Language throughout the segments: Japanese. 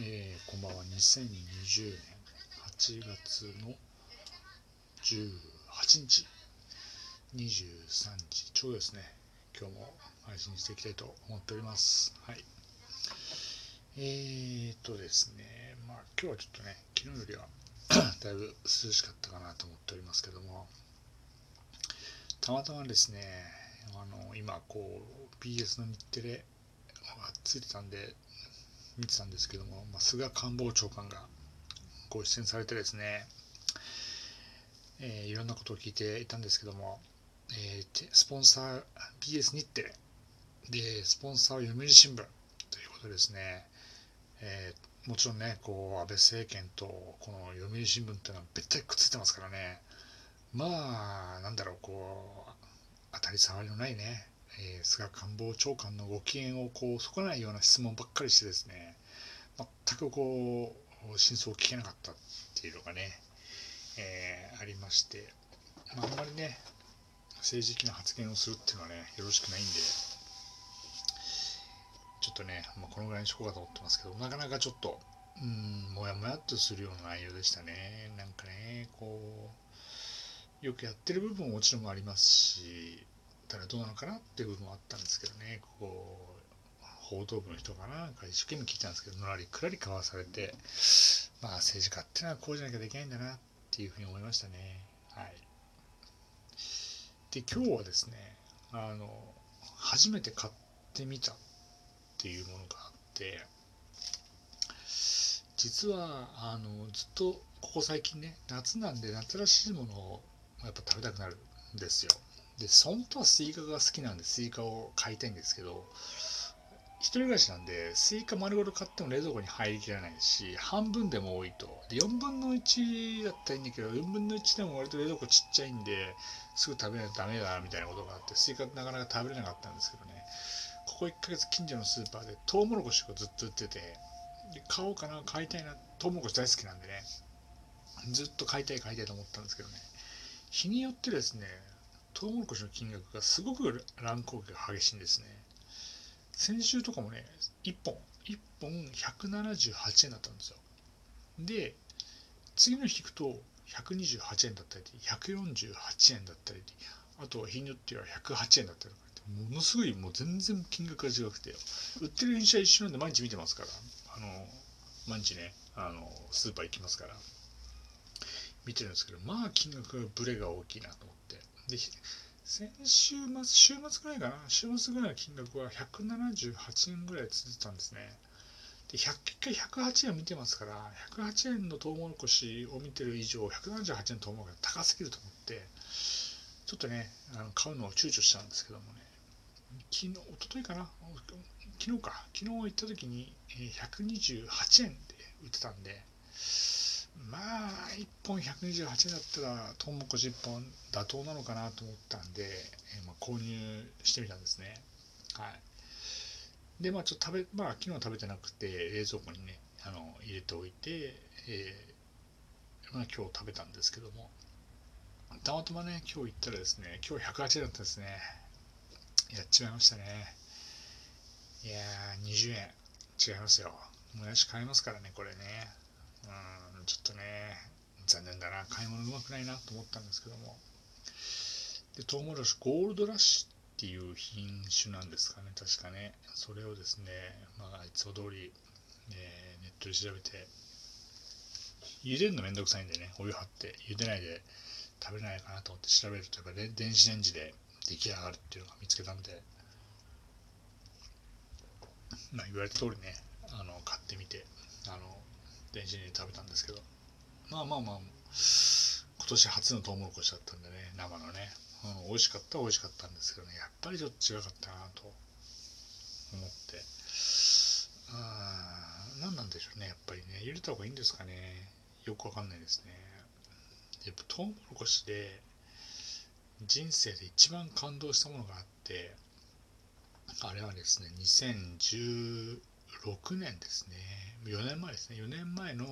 えー、こんばんは。2020年8月の18日23時ちょうどですね今日も配信していきたいと思っております。はい。えーとですねまあ今日はちょっとね昨日よりはだいぶ涼しかったかなと思っておりますけどもたまたまですねあの今こう BS の日テレがついてたんで見てたんですけども、まあ、菅官房長官がご出演されてですね、えー、いろんなことを聞いていたんですけども、えー、スポンサー BS 日テレでスポンサーは読売新聞ということですね、えー、もちろんねこう安倍政権とこの読売新聞っていうのはべったりくっついてますからね。まあなんだろうこう当たり障りのないねえー、菅官房長官のご機嫌をこう損ないような質問ばっかりしてですね全くこう真相を聞けなかったっていうのがね、えー、ありまして、まあ、あんまりね政治的な発言をするっていうのはねよろしくないんでちょっとね、まあ、このぐらいにしようかと思ってますけどなかなかちょっとうんもやもやっとするような内容でしたね。なんかねこうよくやってる部分ももちろんありますしたらどうなのかなっていう部分もあったんですけどね。こう報道部の人かな一生懸命聞いたんですけどのらりくらり交わされてまあ政治家ってのはこうじゃなきゃできないんだなっていうふうに思いましたね。はい。で今日はですねあの初めて買ってみたっていうものがあって実はあのずっとここ最近ね夏なんで夏らしいものをやっぱ食べたくなるんですよ。で本当はスイカが好きなんでスイカを買いたいんですけど一人暮らしなんでスイカ丸ごと買っても冷蔵庫に入りきらないし半分でも多いと。で4分の1だったらいいんだけど4分の1でも割と冷蔵庫ちっちゃいんですぐ食べないとダメだなみたいなことがあってスイカなかなか食べれなかったんですけどね。ここ1ヶ月近所のスーパーでトウモロコシをずっと売っててで買おうかな買いたいなトウモロコシ大好きなんでねずっと買いたい買いたいと思ったんですけどね。日によってですねトウモロコシの金額がすごく乱高下が激しいんですね。先週とかもね、1本、1本178円だったんですよ。で、次の日引くと128円だったり、148円だったり、あとは日によっては108円だったりとか、ものすごいもう全然金額が違くて、売ってる印は一緒なんで毎日見てますから、あの、毎日ね、あの、スーパー行きますから、見てるんですけど、まあ金額がブレが大きいなと思って。で、先週末、週末ぐらいかな、週末ぐらいの金額は178円ぐらい続いてたんですね。で、100回108円見てますから、108円のトウモロコシを見てる以上、178円のトウモロコシが高すぎると思って、ちょっとね、あの買うのを躊躇したんですけどもね、昨日、一昨日かな、昨日か、昨日行った時に128円で売ってたんで、まあ1本128円だったらトウモロコシ1本妥当なのかなと思ったんで、えー、まあ、購入してみたんですね。はい。でまあちょっと食べまあ昨日食べてなくて冷蔵庫にねあの入れておいて、えー、まあ、今日食べたんですけども。たまたまね今日行ったらですね今日108円だったですね。やっちまいましたね。いやー20円。違いますよ。もやし買えますからねこれね。うん、ちょっとね、残念だな、買い物うまくないなと思ったんですけども。で、トウモロコシ、ゴールドラッシュっていう品種なんですかね、確かね。それをですね、まあ、いつも通り、えー、ネットで調べて、茹でるのめんどくさいんでね、お湯張って、茹でないで食べれないかなと思って調べると、やっぱ電子レンジで出来上がるっていうのが見つけたんで、まあ、言われた通りね、あの買ってみて、あの電子レンジで食べたんですけど。まあまあまあ今年初のトウモロコシだったんでね生のね、うん、美味しかった美味しかったんですけどね。やっぱりちょっと違かったなと思って。あ何なんでしょうねやっぱりね。入れた方がいいんですかね。よくわかんないですね。やっぱトウモロコシで人生で一番感動したものがあってあれはですね201 6年ですね。4年前ですね。4年前の、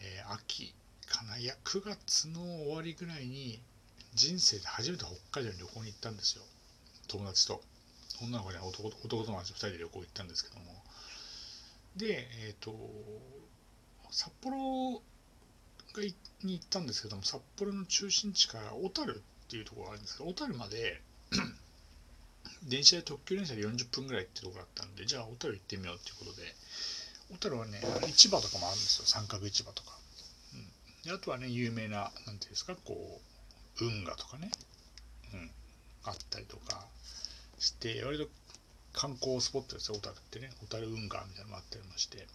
えー、秋かないや9月の終わりぐらいに人生で初めて北海道に旅行に行ったんですよ。友達と。女の子に男男友達2人で旅行行ったんですけども。でえっ、と札幌がに行ったんですけども札幌の中心地から小樽っていうところがあるんですけど小樽まで電車で特急電車で40分ぐらいってところだったんでじゃあ小樽行ってみようっていうことで。小樽はね市場とかもあるんですよ。三角市場とか、うん、であとはね有名な何ていうんですかこう運河とかね、うん、あったりとかして割と観光スポットですよ。小樽ってね。小樽運河みたいなのもあったりもして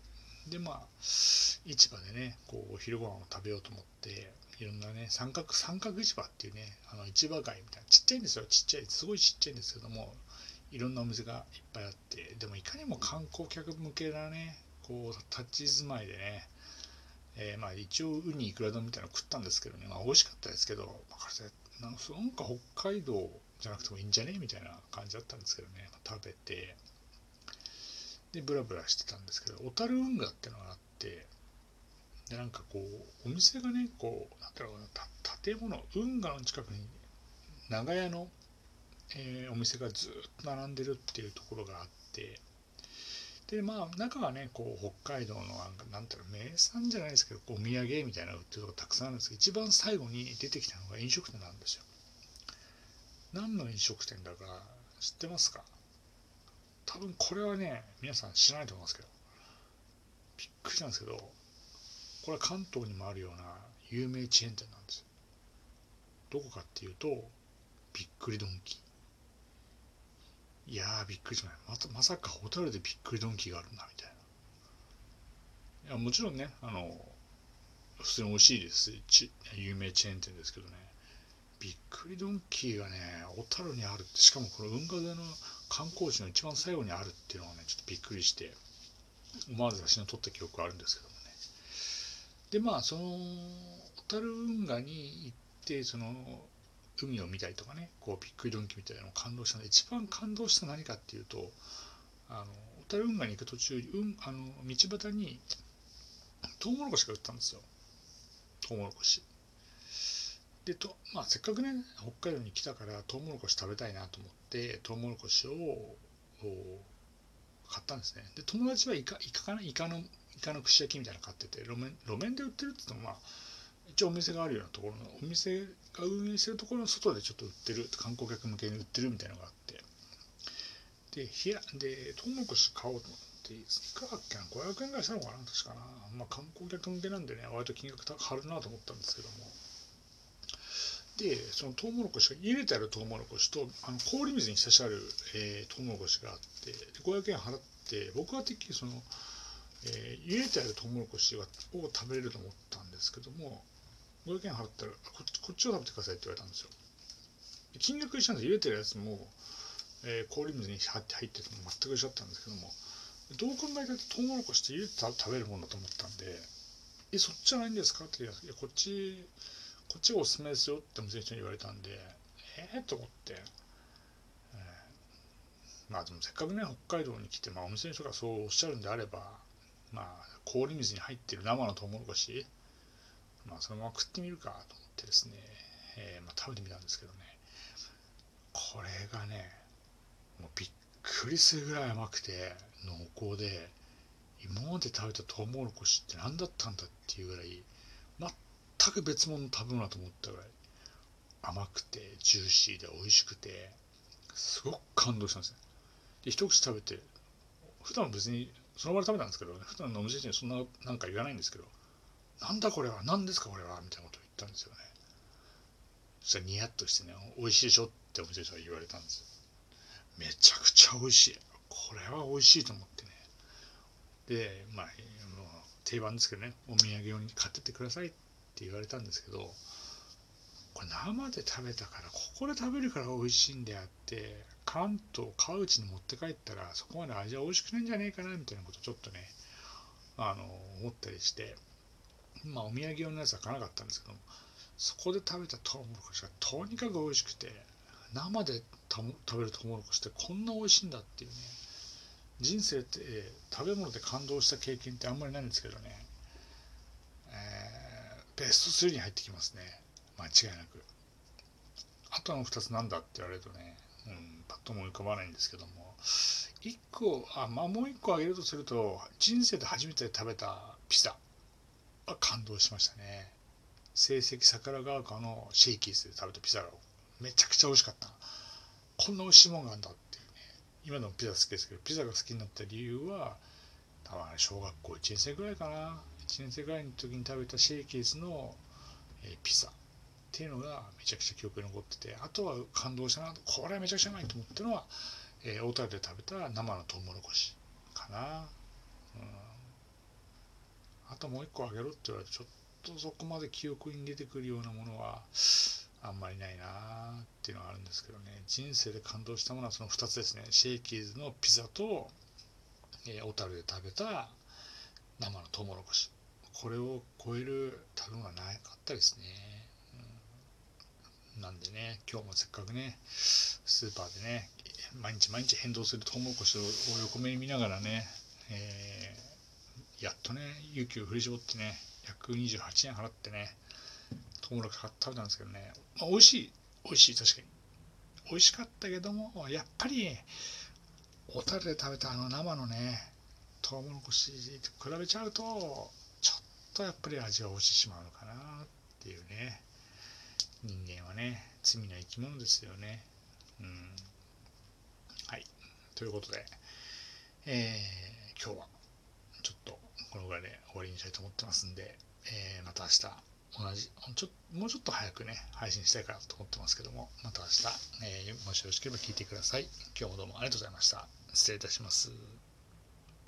でまあ市場でねこうお昼ご飯を食べようと思っていろんなね三角三角市場っていうねあの市場街みたいなちっちゃいんですよ。ちっちゃいすごいちっちゃいんですけどもいろんなお店がいっぱいあってでもいかにも観光客向けなねこう立ち住まいでねえー、まあ一応ウニいくら丼みたいなの食ったんですけどね、まあ、美味しかったですけど、まあ、なんか北海道じゃなくてもいいんじゃね？みたいな感じだったんですけどね、食べて。でブラブラしてたんですけど小樽運河ってのがあってでなんかこうお店がねこうなんだろうな建物運河の近くに長屋の、えー、お店がずっと並んでるっていうところがあってでまあ中はねこう北海道のなんていうの名産じゃないですけどお土産みたいなの売ってるとこたくさんあるんですけど一番最後に出てきたのが飲食店なんですよ。何の飲食店だか知ってますか？多分これはね皆さん知らないと思いますけどびっくりしたんですけどこれは関東にもあるような有名チェーン店なんですよ。どこかっていうとびっくりドンキ。ーいやーびっくりしましたまさかホタルでびっくりドンキーがあるんだみたいな。いやもちろんねあの普通に美味しいです。有名チェーン店ですけどね。びっくりドンキーがね小樽にあるってしかもこの運河での観光地の一番最後にあるっていうのがねちょっとびっくりして思わず写真を撮った記憶があるんですけどもね。でまあその小樽運河に行ってその海を見たりとかねこうびっくりドンキみたいなのを感動したので一番感動した何かっていうとあの小樽運河に行く途中、うん、あの道端にトウモロコシが売ったんですよ。トウモロコシ。でと、まあ、せっかくね北海道に来たからトウモロコシ食べたいなと思ってトウモロコシを買ったんですね。で友達はイカイカかな？イカのイカの串焼きみたいなの買ってて路面路面で売ってるって言ってもまあ一応お店があるようなところのお店が運営してるところの外でちょっと売ってる観光客向けに売ってるみたいなのがあって。でひやでトウモロコシ買おうと思っていくらだっけな？500円ぐらいしたのかな？確かな。まあ観光客向けなんでね割と金額張るなと思ったんですけども。でそのトウモロコシが入れてあるトウモロコシとあの氷水に浸してある、えー、トウモロコシがあって500円払って僕はてっきりその、えー、入れてあるトウモロコシを食べれると思ったんですけども500円払ったらここっちを食べてくださいって言われたんですよ。金額一緒なんです入れてるやつも、えー、氷水に入って入ってても全く一緒だったんですけどもどう考えたってトウモロコシって入れて食べるもんだと思ったんでえそっちじゃないんですか？って言いやこっちこっちがおすすめですよって店の人に言われたんでええー、と思って、えー、まあでもせっかくね北海道に来て、まあ、お店の人がそうおっしゃるんであればまあ氷水に入ってる生のトウモロコシ。まあそのまま食ってみるかと思ってですね、えー、まあ、食べてみたんですけどね。これがねもうびっくりするぐらい甘くて濃厚で今まで食べたトウモロコシって何だったんだっていうぐらい全く別物の食べ物だと思ったぐらい甘くてジューシーで美味しくてすごく感動したんですね。で一口食べて普段別にその場で食べたんですけど、ね、普段のお店にそんななんか言わないんですけどなんだこれは何ですかこれはみたいなことを言ったんですよね。そしたらニヤッとしてね美味しいでしょってお店の人が言われたんですめちゃくちゃ美味しい。これは美味しいと思ってね。でまあ定番ですけどねお土産用に買ってってくださいってって言われたんですけどこれ生で食べたからここで食べるから美味しいんであって関東川内に持って帰ったらそこまで味は美味しくないんじゃねえかなみたいなことちょっとねあの思ったりしてまあお土産用のやつは買わなかったんですけどもそこで食べたトウモロコシがとにかく美味しくて生で食べるトウモロコシってこんな美味しいんだっていうね人生って食べ物で感動した経験ってあんまりないんですけどねベスト3に入ってきますね。間違いなく。あとの2つなんだって言われるとね、うん、パッとも浮かばないんですけども。1個あまあもう1個あげるとすると人生で初めて食べたピザ。は感動しましたね。成績桜川丘のシェイキーズで食べたピザがめちゃくちゃ美味しかった。こんな美味しいもんがあるんだっていうね。今でもピザ好きですけどピザが好きになった理由は多分小学校1年生ぐらいかな。1年生ぐらいの時に食べたシェイキーズの、えー、ピザっていうのがめちゃくちゃ記憶に残っててあとは感動したなこれはめちゃくちゃうまいと思ったのは、えー、大田で食べた生のトウモロコシかな、うん、あともう一個あげろって言われてちょっとそこまで記憶に出てくるようなものはあんまりないなっていうのがあるんですけどね。人生で感動したものはその2つですね。シェイキーズのピザと、えー、小樽で食べた生のトウモロコシ。これを超える食べ物はなかったですね。なんでね、今日もせっかくね、スーパーでね、毎日毎日変動するトウモロコシを横目に見ながらね、えー、やっとね、勇気を振り絞ってね、128円払ってね、トウモロコシ食べたんですけどね、まあ、美味しい、美味しい、確かに。美味しかったけども、やっぱり、小樽で食べたあの生のね、トウモロコシと比べちゃうと、とやっぱり味が落ちてしまうのかなっていうね。人間はね罪の生き物ですよね。うん。はい。ということでえー、今日はちょっとこのぐらいで終わりにしたいと思ってますんで、えー、また明日同じちょもうちょっと早くね配信したいかなと思ってますけどもまた明日、えー、もしよろしければ聞いてください。今日もどうもありがとうございました。失礼いたします。